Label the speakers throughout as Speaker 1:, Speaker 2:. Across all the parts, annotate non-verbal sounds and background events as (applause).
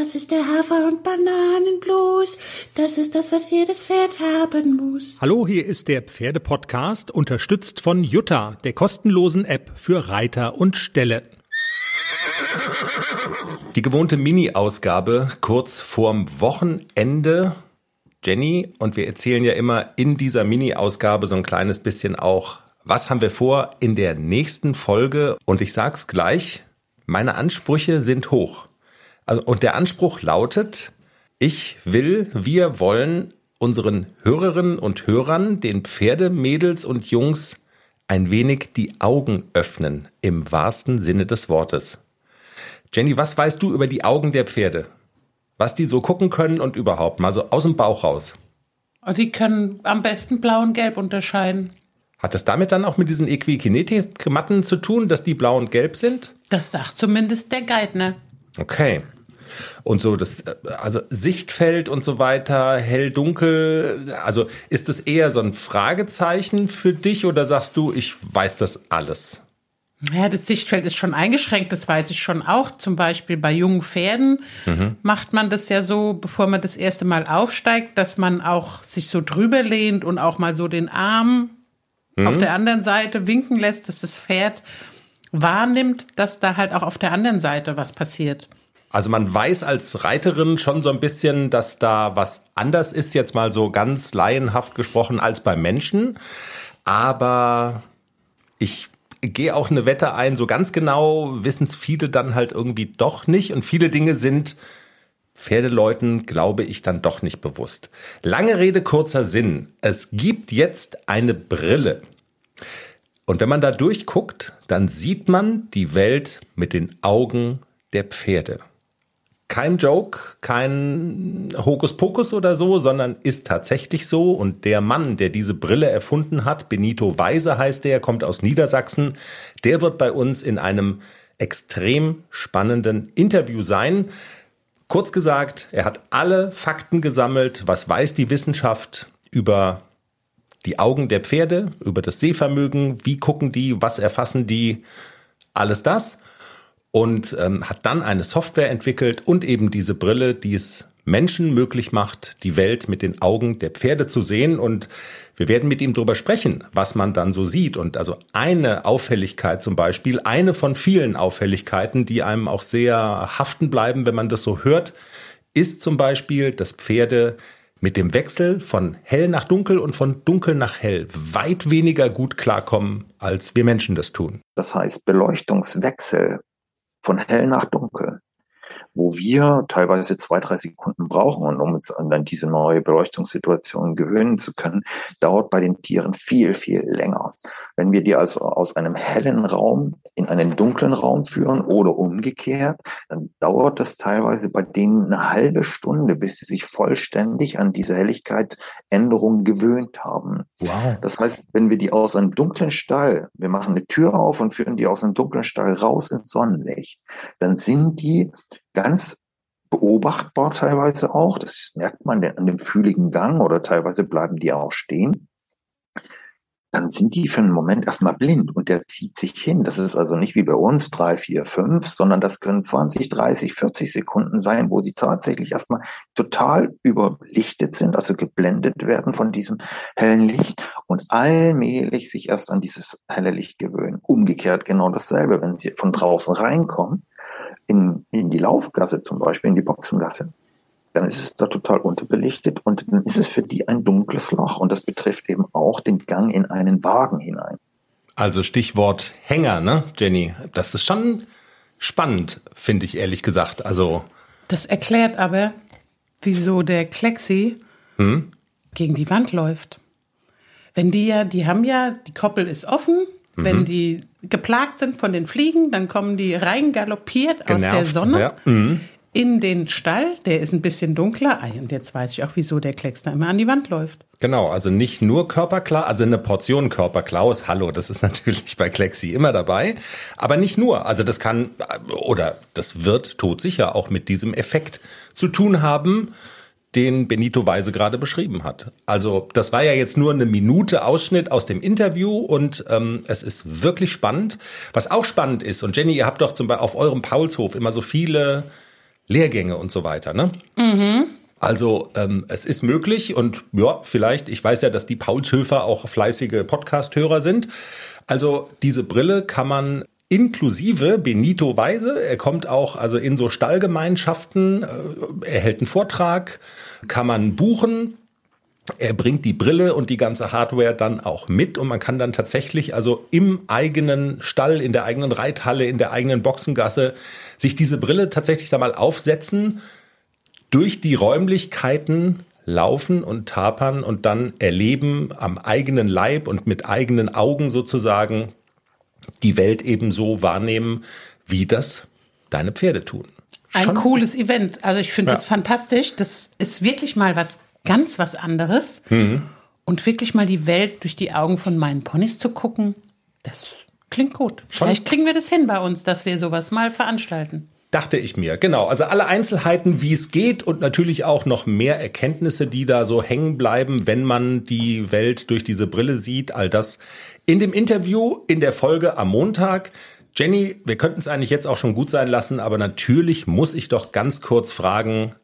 Speaker 1: Das ist der Hafer- und Bananenblues. Das ist das, was jedes Pferd haben muss.
Speaker 2: Hallo, hier ist der Pferdepodcast, unterstützt von Jutta, der kostenlosen App für Reiter und Ställe.
Speaker 3: Die gewohnte Mini-Ausgabe kurz vorm Wochenende. Jenny, und wir erzählen ja immer in dieser Mini-Ausgabe so ein kleines bisschen auch, was haben wir vor in der nächsten Folge? Und ich sag's gleich, meine Ansprüche sind hoch. Also, und der Anspruch lautet, ich will, wir wollen unseren Hörerinnen und Hörern, den Pferdemädels und Jungs, ein wenig die Augen öffnen, im wahrsten Sinne des Wortes. Jenny, was weißt du über die Augen der Pferde? Was die so gucken können und überhaupt mal so aus dem Bauch raus?
Speaker 1: Die können am besten blau und gelb unterscheiden.
Speaker 3: Hat das damit dann auch mit diesen Equikinetik-Matten zu tun, dass die blau und gelb sind?
Speaker 1: Das sagt zumindest der Geithner.
Speaker 3: Okay. Und so das, also Sichtfeld und so weiter, hell, dunkel, also ist das eher so ein Fragezeichen für dich oder sagst du, ich weiß das alles?
Speaker 1: Ja, das Sichtfeld ist schon eingeschränkt, das weiß ich schon auch. Zum Beispiel bei jungen Pferden mhm. macht man das ja so, bevor man das erste Mal aufsteigt, dass man auch sich so drüber lehnt und auch mal so den Arm mhm. auf der anderen Seite winken lässt, dass das Pferd wahrnimmt, dass da halt auch auf der anderen Seite was passiert.
Speaker 3: Also man weiß als Reiterin schon so ein bisschen, dass da was anders ist, jetzt mal so ganz laienhaft gesprochen, als beim Menschen. Aber ich gehe auch eine Wette ein, so ganz genau wissen es viele dann halt irgendwie doch nicht. Und viele Dinge sind Pferdeleuten, glaube ich, dann doch nicht bewusst. Lange Rede, kurzer Sinn. Es gibt jetzt eine Brille. Und wenn man da durchguckt, dann sieht man die Welt mit den Augen der Pferde kein Joke, kein Hokuspokus oder so, sondern ist tatsächlich so. Und der Mann, der diese Brille erfunden hat, Benito Weise heißt der, kommt aus Niedersachsen, der wird bei uns in einem extrem spannenden Interview sein. Kurz gesagt, er hat alle Fakten gesammelt, was weiß die Wissenschaft über die Augen der Pferde, über das Sehvermögen, wie gucken die, was erfassen die, alles das und ähm, hat dann eine Software entwickelt und eben diese Brille, die es Menschen möglich macht, die Welt mit den Augen der Pferde zu sehen. Und wir werden mit ihm darüber sprechen, was man dann so sieht. Und also eine Auffälligkeit zum Beispiel, eine von vielen Auffälligkeiten, die einem auch sehr haften bleiben, wenn man das so hört, ist zum Beispiel, dass Pferde mit dem Wechsel von hell nach dunkel und von dunkel nach hell weit weniger gut klarkommen, als wir Menschen das tun.
Speaker 4: Das heißt, Beleuchtungswechsel von hell nach dunkel wo wir teilweise zwei, drei Sekunden brauchen, und um uns an diese neue Beleuchtungssituation gewöhnen zu können, dauert bei den Tieren viel, viel länger. Wenn wir die also aus einem hellen Raum in einen dunklen Raum führen oder umgekehrt, dann dauert das teilweise bei denen eine halbe Stunde, bis sie sich vollständig an diese Helligkeitsänderung gewöhnt haben. Wow. Das heißt, wenn wir die aus einem dunklen Stall, wir machen eine Tür auf und führen die aus einem dunklen Stall raus ins Sonnenlicht, dann sind die ganz beobachtbar teilweise auch. Das merkt man an dem fühligen Gang oder teilweise bleiben die auch stehen. Dann sind die für einen Moment erstmal blind und der zieht sich hin. Das ist also nicht wie bei uns drei, vier, fünf, sondern das können 20, 30, 40 Sekunden sein, wo sie tatsächlich erstmal total überlichtet sind, also geblendet werden von diesem hellen Licht und allmählich sich erst an dieses helle Licht gewöhnen. Umgekehrt genau dasselbe, wenn sie von draußen reinkommen in, in die Laufgasse zum Beispiel, in die Boxengasse, dann ist es da total unterbelichtet und dann ist es für die ein dunkles Loch und das betrifft eben auch den Gang in einen Wagen hinein.
Speaker 3: Also Stichwort Hänger, ne, Jenny? Das ist schon spannend, finde ich ehrlich gesagt. Also
Speaker 1: das erklärt aber, wieso der Klexi hm? gegen die Wand läuft. Wenn die ja, die haben ja, die Koppel ist offen, mhm. wenn die geplagt sind von den Fliegen, dann kommen die rein galoppiert Genervt, aus der Sonne ja. mhm. in den Stall. Der ist ein bisschen dunkler. Ah, und jetzt weiß ich auch, wieso der Klecks da immer an die Wand läuft.
Speaker 3: Genau, also nicht nur Körperklau, also eine Portion Körperklaus, hallo, das ist (laughs) natürlich bei Klexi immer dabei, aber nicht nur, also das kann oder das wird todsicher auch mit diesem Effekt zu tun haben, den Benito Weise gerade beschrieben hat. Also das war ja jetzt nur eine Minute Ausschnitt aus dem Interview und ähm, es ist wirklich spannend. Was auch spannend ist, und Jenny, ihr habt doch zum Beispiel auf eurem Paulshof immer so viele Lehrgänge und so weiter, ne? Mhm. Also ähm, es ist möglich und ja, vielleicht, ich weiß ja, dass die Paulshöfer auch fleißige Podcast-Hörer sind. Also diese Brille kann man inklusive Benito Weise. Er kommt auch also in so Stallgemeinschaften, äh, er hält einen Vortrag, kann man buchen. Er bringt die Brille und die ganze Hardware dann auch mit und man kann dann tatsächlich also im eigenen Stall, in der eigenen Reithalle, in der eigenen Boxengasse sich diese Brille tatsächlich da mal aufsetzen, durch die Räumlichkeiten laufen und tapern und dann erleben am eigenen Leib und mit eigenen Augen sozusagen die Welt eben so wahrnehmen, wie das deine Pferde tun.
Speaker 1: Ein Schon? cooles Event. Also ich finde ja. das fantastisch. Das ist wirklich mal was ganz was anderes. Mhm. Und wirklich mal die Welt durch die Augen von meinen Ponys zu gucken, das klingt gut. Schon? Vielleicht kriegen wir das hin bei uns, dass wir sowas mal veranstalten.
Speaker 3: Dachte ich mir, genau. Also alle Einzelheiten, wie es geht und natürlich auch noch mehr Erkenntnisse, die da so hängen bleiben, wenn man die Welt durch diese Brille sieht. All das in dem Interview in der Folge am Montag. Jenny, wir könnten es eigentlich jetzt auch schon gut sein lassen, aber natürlich muss ich doch ganz kurz fragen,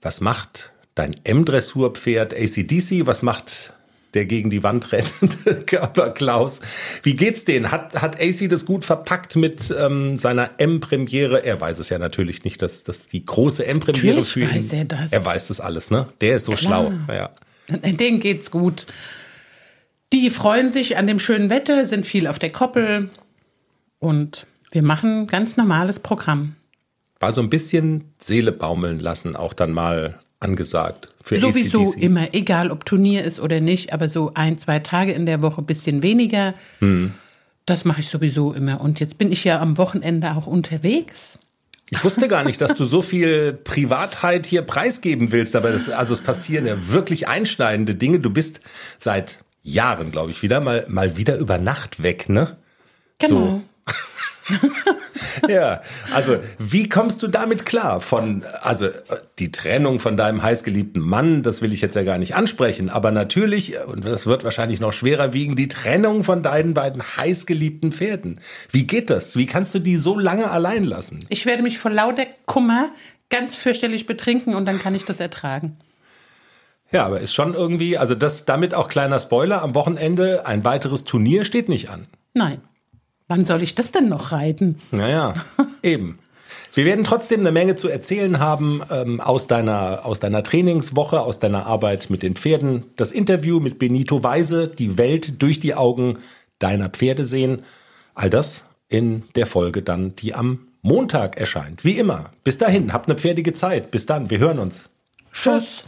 Speaker 3: was macht dein M-Dressurpferd ACDC? Was macht der gegen die Wand rennende (laughs) Körper Klaus. Wie geht's denen? Hat, hat AC das gut verpackt mit ähm, seiner M-Premiere? Er weiß es ja natürlich nicht, dass das die große M-Premiere für ihn. Weiß er, das. er weiß das alles, ne? Der ist so Klar. schlau. Ja.
Speaker 1: Denen geht's gut. Die freuen sich an dem schönen Wetter, sind viel auf der Koppel und wir machen ganz normales Programm.
Speaker 3: War so ein bisschen Seele baumeln lassen, auch dann mal angesagt.
Speaker 1: Für Sowieso ACDC. immer, egal ob Turnier ist oder nicht, aber so ein, zwei Tage in der Woche bisschen weniger. Hm. Das mache ich sowieso immer. Und jetzt bin ich ja am Wochenende auch unterwegs.
Speaker 3: Ich wusste gar nicht, dass du so viel Privatheit hier preisgeben willst, aber das, also es passieren ja wirklich einschneidende Dinge. Du bist seit Jahren, glaube ich, wieder mal, mal wieder über Nacht weg, ne?
Speaker 1: Genau. So. (laughs)
Speaker 3: ja, also wie kommst du damit klar? Von, also die Trennung von deinem heißgeliebten Mann, das will ich jetzt ja gar nicht ansprechen, aber natürlich, und das wird wahrscheinlich noch schwerer wiegen, die Trennung von deinen beiden heißgeliebten Pferden. Wie geht das? Wie kannst du die so lange allein lassen?
Speaker 1: Ich werde mich vor lauter Kummer ganz fürchterlich betrinken und dann kann ich das ertragen.
Speaker 3: Ja, aber ist schon irgendwie, also das damit auch kleiner Spoiler, am Wochenende ein weiteres Turnier steht nicht an.
Speaker 1: Nein. Wann soll ich das denn noch reiten?
Speaker 3: Naja, eben. Wir werden trotzdem eine Menge zu erzählen haben ähm, aus, deiner, aus deiner Trainingswoche, aus deiner Arbeit mit den Pferden. Das Interview mit Benito Weise, die Welt durch die Augen deiner Pferde sehen. All das in der Folge dann, die am Montag erscheint. Wie immer. Bis dahin, habt eine pferdige Zeit. Bis dann, wir hören uns.
Speaker 1: Tschüss.